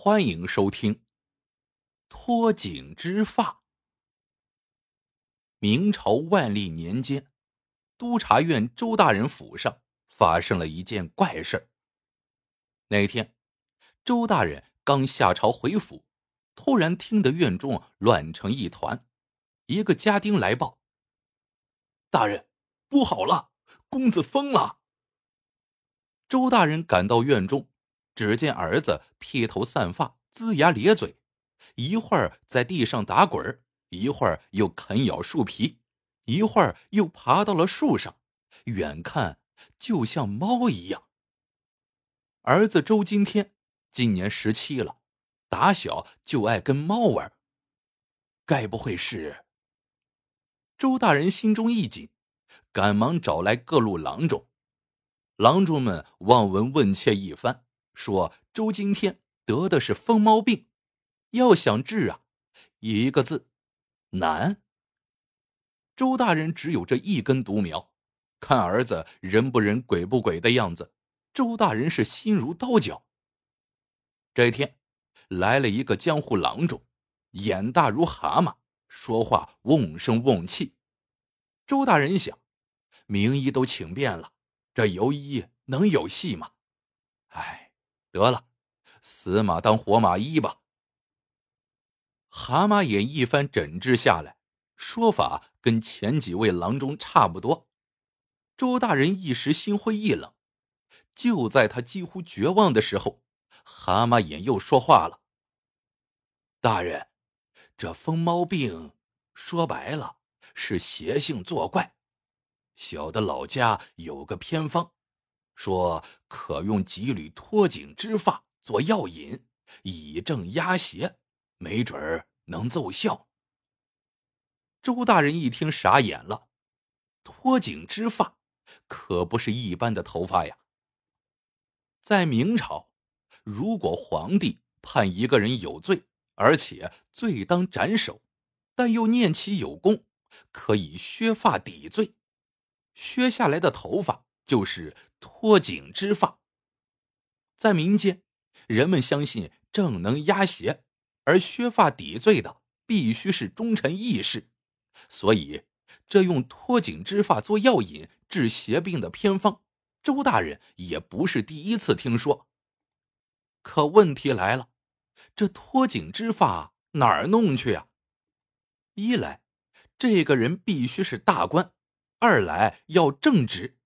欢迎收听。脱颈之发。明朝万历年间，督察院周大人府上发生了一件怪事那天，周大人刚下朝回府，突然听得院中乱成一团。一个家丁来报：“大人，不好了，公子疯了。”周大人赶到院中。只见儿子披头散发、龇牙咧嘴，一会儿在地上打滚一会儿又啃咬树皮，一会儿又爬到了树上，远看就像猫一样。儿子周今天今年十七了，打小就爱跟猫玩，该不会是？周大人心中一紧，赶忙找来各路郎中，郎中们望闻问切一番。说周今天得的是疯猫病，要想治啊，一个字，难。周大人只有这一根独苗，看儿子人不人鬼不鬼的样子，周大人是心如刀绞。这一天来了一个江湖郎中，眼大如蛤蟆，说话瓮声瓮气。周大人想，名医都请遍了，这游医能有戏吗？哎。得了，死马当活马医吧。蛤蟆眼一番诊治下来，说法跟前几位郎中差不多。周大人一时心灰意冷。就在他几乎绝望的时候，蛤蟆眼又说话了：“大人，这疯猫病说白了是邪性作怪。小的老家有个偏方。”说可用几缕脱颈之发做药引，以正压邪，没准儿能奏效。周大人一听傻眼了，脱颈之发可不是一般的头发呀。在明朝，如果皇帝判一个人有罪，而且罪当斩首，但又念其有功，可以削发抵罪，削下来的头发。就是脱颈之发。在民间，人们相信正能压邪，而削发抵罪的必须是忠臣义士，所以这用脱颈之发做药引治邪病的偏方，周大人也不是第一次听说。可问题来了，这脱颈之发哪儿弄去啊？一来，这个人必须是大官；二来要正直。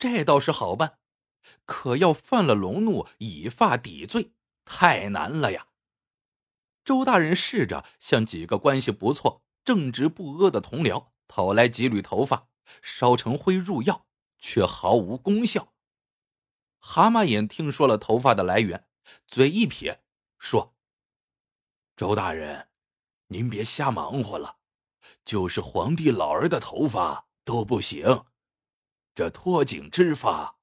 这倒是好办，可要犯了龙怒，以发抵罪，太难了呀。周大人试着向几个关系不错、正直不阿的同僚讨来几缕头发，烧成灰入药，却毫无功效。蛤蟆眼听说了头发的来源，嘴一撇，说：“周大人，您别瞎忙活了，就是皇帝老儿的头发都不行。”这脱颈之法，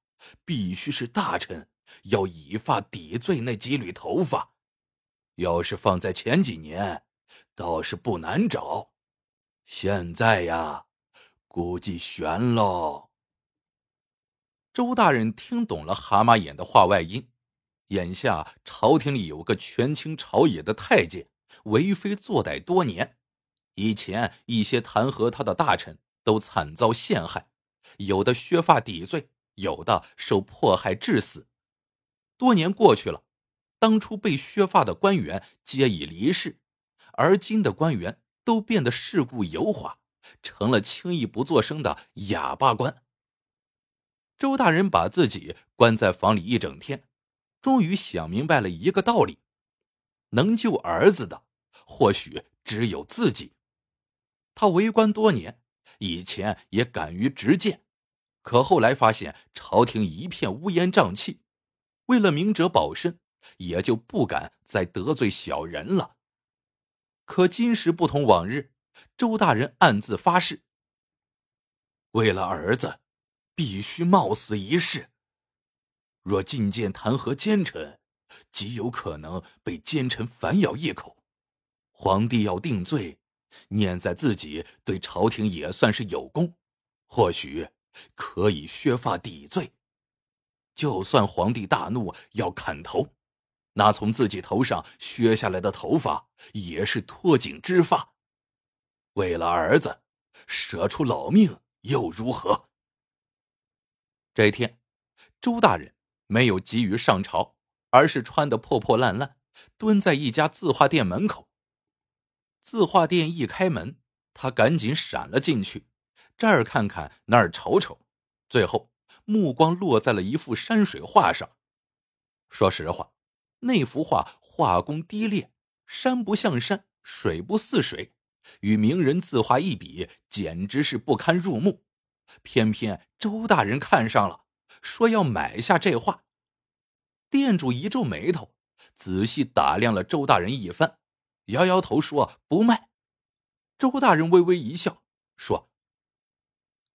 必须是大臣要以发抵罪那几缕头发。要是放在前几年，倒是不难找。现在呀，估计悬喽。周大人听懂了蛤蟆眼的话外音。眼下朝廷里有个权倾朝野的太监，为非作歹多年。以前一些弹劾他的大臣都惨遭陷害。有的削发抵罪，有的受迫害致死。多年过去了，当初被削发的官员皆已离世，而今的官员都变得世故油滑，成了轻易不作声的哑巴官。周大人把自己关在房里一整天，终于想明白了一个道理：能救儿子的，或许只有自己。他为官多年。以前也敢于直谏，可后来发现朝廷一片乌烟瘴气，为了明哲保身，也就不敢再得罪小人了。可今时不同往日，周大人暗自发誓：为了儿子，必须冒死一试。若进谏弹劾奸臣，极有可能被奸臣反咬一口，皇帝要定罪。念在自己对朝廷也算是有功，或许可以削发抵罪。就算皇帝大怒要砍头，那从自己头上削下来的头发也是脱颈之发。为了儿子，舍出老命又如何？这一天，周大人没有急于上朝，而是穿得破破烂烂，蹲在一家字画店门口。字画店一开门，他赶紧闪了进去，这儿看看，那儿瞅瞅，最后目光落在了一幅山水画上。说实话。那幅画画工低劣，山不像山，水不似水，与名人字画一比，简直是不堪入目。偏偏周大人看上了，说要买下这画。店主一皱眉头，仔细打量了周大人一番，摇摇头说不卖。周大人微微一笑，说：“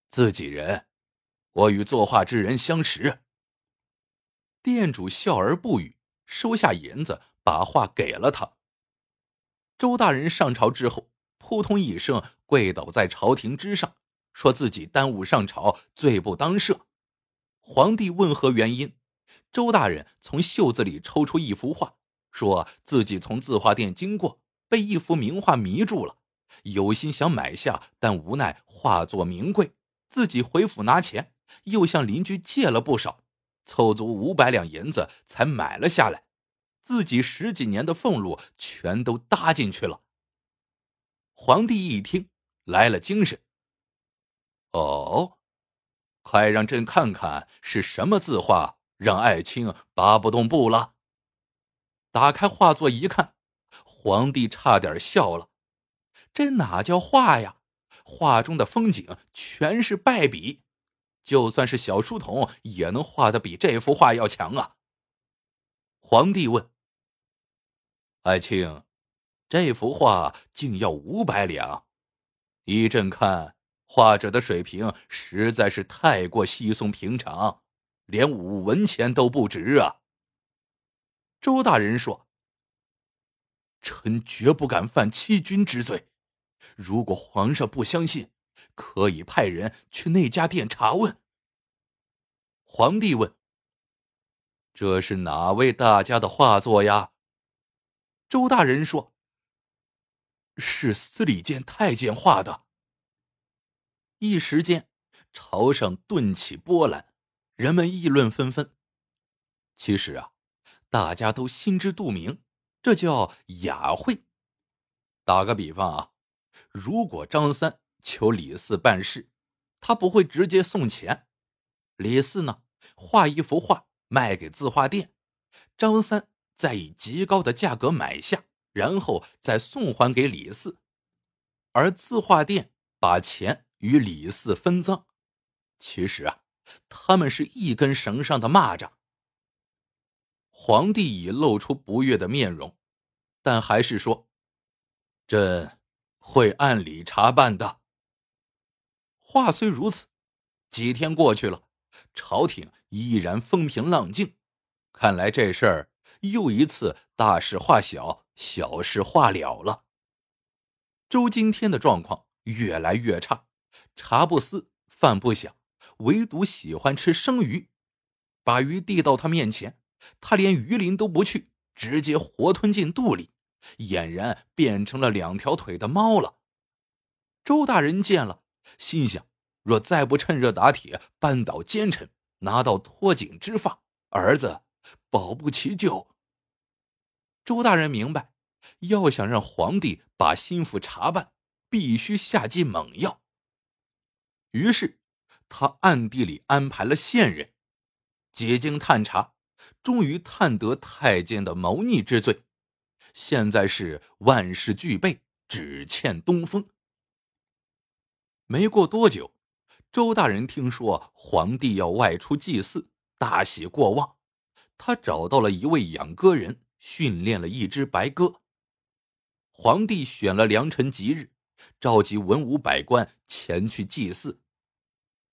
自己人，我与作画之人相识。”店主笑而不语。收下银子，把画给了他。周大人上朝之后，扑通一声跪倒在朝廷之上，说自己耽误上朝，罪不当赦。皇帝问何原因，周大人从袖子里抽出一幅画，说自己从字画店经过，被一幅名画迷住了，有心想买下，但无奈画作名贵，自己回府拿钱，又向邻居借了不少。凑足五百两银子才买了下来，自己十几年的俸禄全都搭进去了。皇帝一听来了精神，哦，快让朕看看是什么字画，让爱卿拔不动步了。打开画作一看，皇帝差点笑了，这哪叫画呀？画中的风景全是败笔。就算是小书童也能画的比这幅画要强啊！皇帝问：“爱卿，这幅画竟要五百两？依朕看，画者的水平实在是太过稀松平常，连五文钱都不值啊！”周大人说：“臣绝不敢犯欺君之罪。如果皇上不相信。”可以派人去那家店查问。皇帝问：“这是哪位大家的画作呀？”周大人说：“是司礼监太监画的。”一时间，朝上顿起波澜，人们议论纷纷。其实啊，大家都心知肚明，这叫雅贿。打个比方啊，如果张三。求李四办事，他不会直接送钱。李四呢，画一幅画卖给字画店，张三再以极高的价格买下，然后再送还给李四，而字画店把钱与李四分赃。其实啊，他们是一根绳上的蚂蚱。皇帝已露出不悦的面容，但还是说：“朕会按理查办的。”话虽如此，几天过去了，朝廷依然风平浪静。看来这事儿又一次大事化小，小事化了了。周今天的状况越来越差，茶不思饭不想，唯独喜欢吃生鱼。把鱼递到他面前，他连鱼鳞都不去，直接活吞进肚里，俨然变成了两条腿的猫了。周大人见了。心想：若再不趁热打铁，扳倒奸臣，拿到脱颈之发，儿子保不齐就……周大人明白，要想让皇帝把心腹查办，必须下剂猛药。于是，他暗地里安排了线人，几经探查，终于探得太监的谋逆之罪。现在是万事俱备，只欠东风。没过多久，周大人听说皇帝要外出祭祀，大喜过望。他找到了一位养鸽人，训练了一只白鸽。皇帝选了良辰吉日，召集文武百官前去祭祀。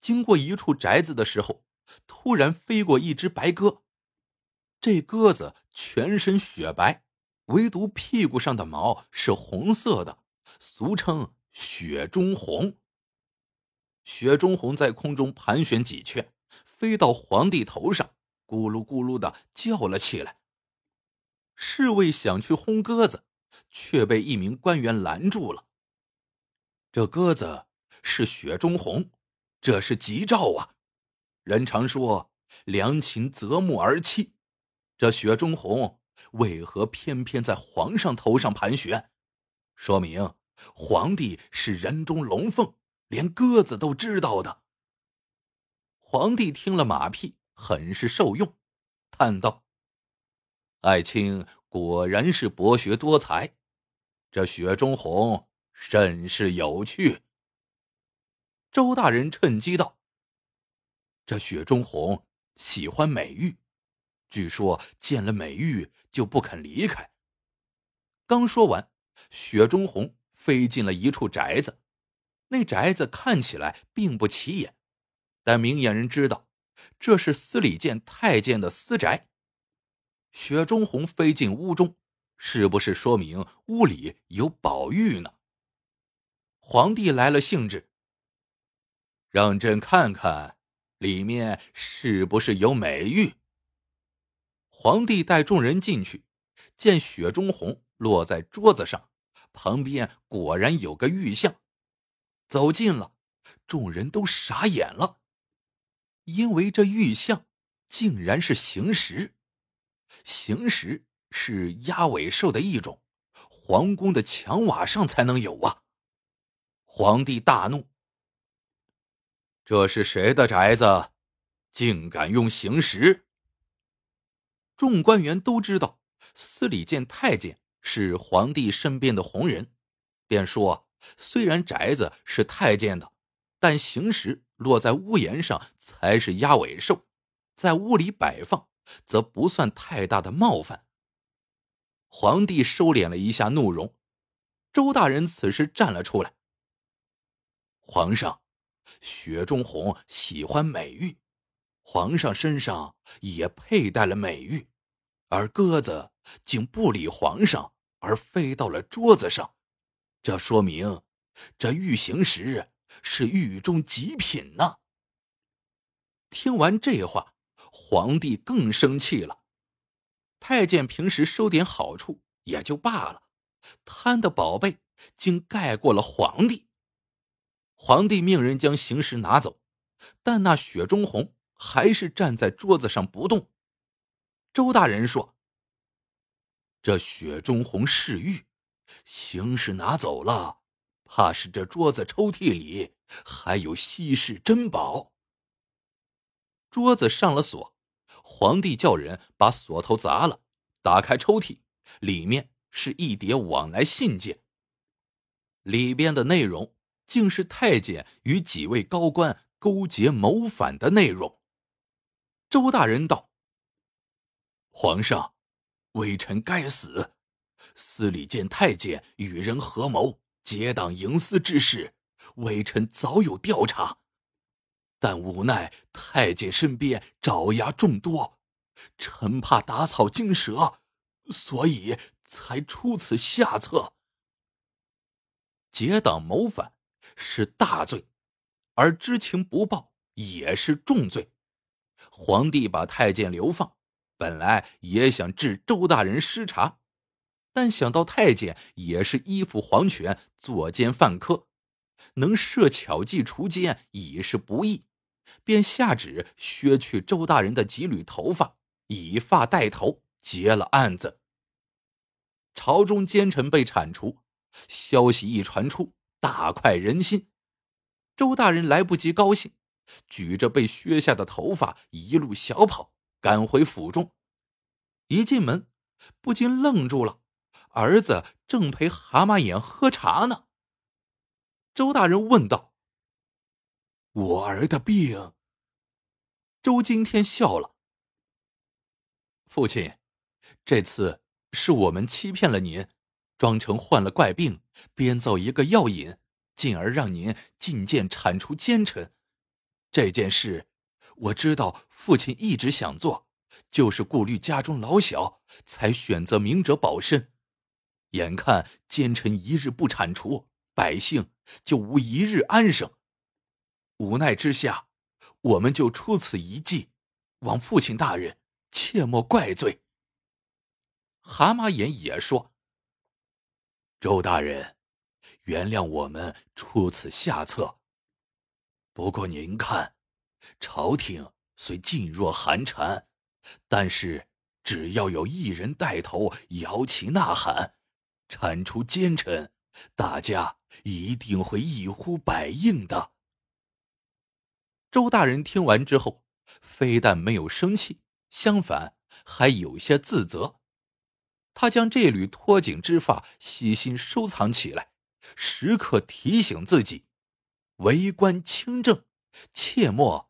经过一处宅子的时候，突然飞过一只白鸽。这鸽子全身雪白，唯独屁股上的毛是红色的，俗称“雪中红”。雪中红在空中盘旋几圈，飞到皇帝头上，咕噜咕噜的叫了起来。侍卫想去轰鸽子，却被一名官员拦住了。这鸽子是雪中红，这是吉兆啊！人常说良禽择木而栖，这雪中红为何偏偏在皇上头上盘旋？说明皇帝是人中龙凤，连鸽子都知道的。皇帝听了马屁，很是受用，叹道：“爱卿果然是博学多才，这雪中红甚是有趣。”周大人趁机道：“这雪中红喜欢美玉，据说见了美玉就不肯离开。”刚说完，雪中红飞进了一处宅子，那宅子看起来并不起眼。但明眼人知道，这是司礼监太监的私宅。雪中红飞进屋中，是不是说明屋里有宝玉呢？皇帝来了兴致，让朕看看里面是不是有美玉。皇帝带众人进去，见雪中红落在桌子上，旁边果然有个玉像。走近了，众人都傻眼了。因为这玉像竟然是行石，行石是鸭尾兽的一种，皇宫的墙瓦上才能有啊！皇帝大怒：“这是谁的宅子，竟敢用行石？”众官员都知道司礼监太监是皇帝身边的红人，便说：“虽然宅子是太监的，但行时。”落在屋檐上才是鸭尾兽，在屋里摆放则不算太大的冒犯。皇帝收敛了一下怒容，周大人此时站了出来。皇上，雪中红喜欢美玉，皇上身上也佩戴了美玉，而鸽子竟不理皇上而飞到了桌子上，这说明这玉行石。是狱中极品呢。听完这话，皇帝更生气了。太监平时收点好处也就罢了，贪的宝贝竟盖过了皇帝。皇帝命人将行石拿走，但那雪中红还是站在桌子上不动。周大人说：“这雪中红是玉，行石拿走了。”怕是这桌子抽屉里还有稀世珍宝。桌子上了锁，皇帝叫人把锁头砸了，打开抽屉，里面是一叠往来信件。里边的内容竟是太监与几位高官勾结谋反的内容。周大人道：“皇上，微臣该死，司礼监太监与人合谋。”结党营私之事，微臣早有调查，但无奈太监身边爪牙众多，臣怕打草惊蛇，所以才出此下策。结党谋反是大罪，而知情不报也是重罪。皇帝把太监流放，本来也想治周大人失察。但想到太监也是依附皇权作奸犯科，能设巧计除奸已是不易，便下旨削去周大人的几缕头发，以发带头，结了案子。朝中奸臣被铲除，消息一传出，大快人心。周大人来不及高兴，举着被削下的头发，一路小跑赶回府中。一进门，不禁愣住了。儿子正陪蛤蟆眼喝茶呢。周大人问道：“我儿的病？”周今天笑了：“父亲，这次是我们欺骗了您，装成患了怪病，编造一个药引，进而让您进谏铲除奸臣。这件事，我知道父亲一直想做，就是顾虑家中老小，才选择明哲保身。”眼看奸臣一日不铲除，百姓就无一日安生。无奈之下，我们就出此一计，望父亲大人切莫怪罪。蛤蟆眼也说：“周大人，原谅我们出此下策。不过您看，朝廷虽噤若寒蝉，但是只要有一人带头摇旗呐喊，铲除奸臣，大家一定会一呼百应的。”周大人听完之后，非但没有生气，相反还有些自责。他将这缕脱颈之发细心收藏起来，时刻提醒自己：为官清正，切莫